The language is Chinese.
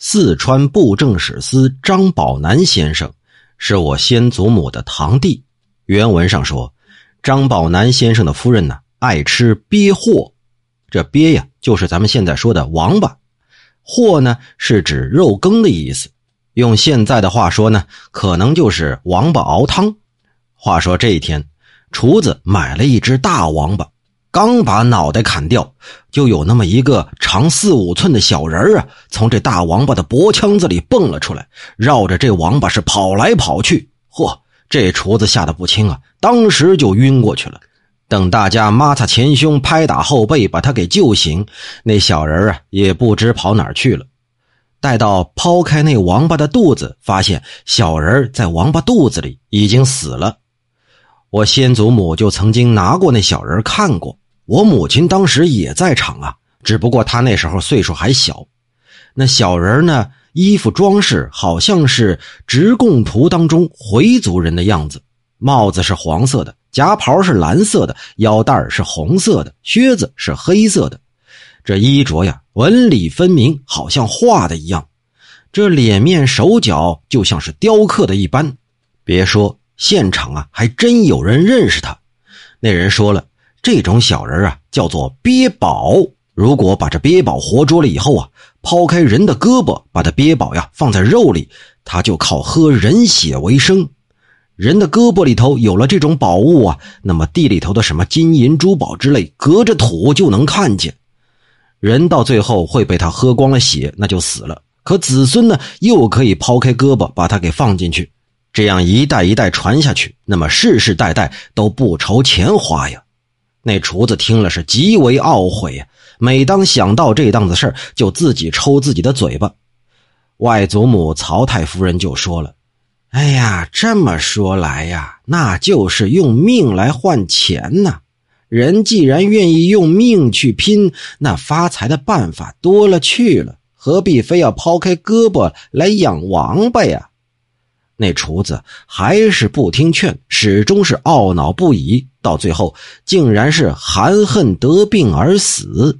四川布政使司张宝南先生是我先祖母的堂弟。原文上说，张宝南先生的夫人呢爱吃鳖货，这鳖呀就是咱们现在说的王八，货呢是指肉羹的意思。用现在的话说呢，可能就是王八熬汤。话说这一天，厨子买了一只大王八。刚把脑袋砍掉，就有那么一个长四五寸的小人啊，从这大王八的脖腔子里蹦了出来，绕着这王八是跑来跑去。嚯，这厨子吓得不轻啊，当时就晕过去了。等大家抹擦前胸、拍打后背，把他给救醒，那小人啊也不知跑哪儿去了。待到抛开那王八的肚子，发现小人在王八肚子里已经死了。我先祖母就曾经拿过那小人看过，我母亲当时也在场啊，只不过她那时候岁数还小。那小人呢，衣服装饰好像是直贡图当中回族人的样子，帽子是黄色的，夹袍是蓝色的，腰带是红色的，靴子是黑色的。这衣着呀，纹理分明，好像画的一样。这脸面手脚就像是雕刻的一般，别说。现场啊，还真有人认识他。那人说了，这种小人啊，叫做鳖宝。如果把这鳖宝活捉了以后啊，抛开人的胳膊，把他鳖宝呀放在肉里，他就靠喝人血为生。人的胳膊里头有了这种宝物啊，那么地里头的什么金银珠宝之类，隔着土就能看见。人到最后会被他喝光了血，那就死了。可子孙呢，又可以抛开胳膊，把他给放进去。这样一代一代传下去，那么世世代代都不愁钱花呀。那厨子听了是极为懊悔呀，每当想到这档子事就自己抽自己的嘴巴。外祖母曹太夫人就说了：“哎呀，这么说来呀，那就是用命来换钱呐。人既然愿意用命去拼，那发财的办法多了去了，何必非要抛开胳膊来养王八呀？”那厨子还是不听劝，始终是懊恼不已，到最后竟然是含恨得病而死。